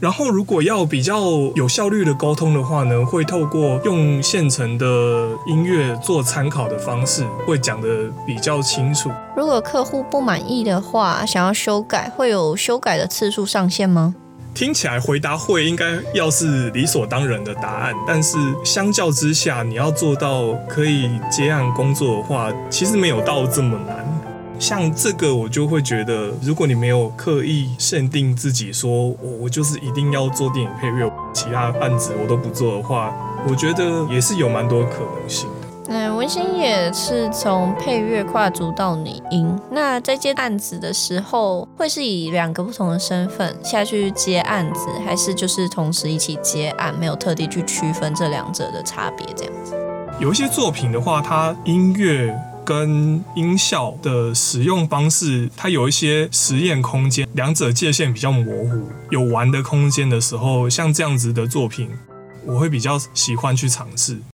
然后如果要比较有效率的沟通的话呢，会透过用现成的音乐做参考的方式，会讲的比较清楚。如果客户不满意的话，想要修改，会有修改的次数上限吗？听起来回答会应该要是理所当然的答案，但是相较之下，你要做到可以接案工作的话，其实没有到这么难。像这个，我就会觉得，如果你没有刻意限定自己说，我我就是一定要做电影配乐，其他案子我都不做的话，我觉得也是有蛮多可能性。嗯，文心也是从配乐跨足到拟音。那在接案子的时候，会是以两个不同的身份下去接案子，还是就是同时一起接案，没有特地去区分这两者的差别？这样子，有一些作品的话，它音乐跟音效的使用方式，它有一些实验空间，两者界限比较模糊，有玩的空间的时候，像这样子的作品，我会比较喜欢去尝试。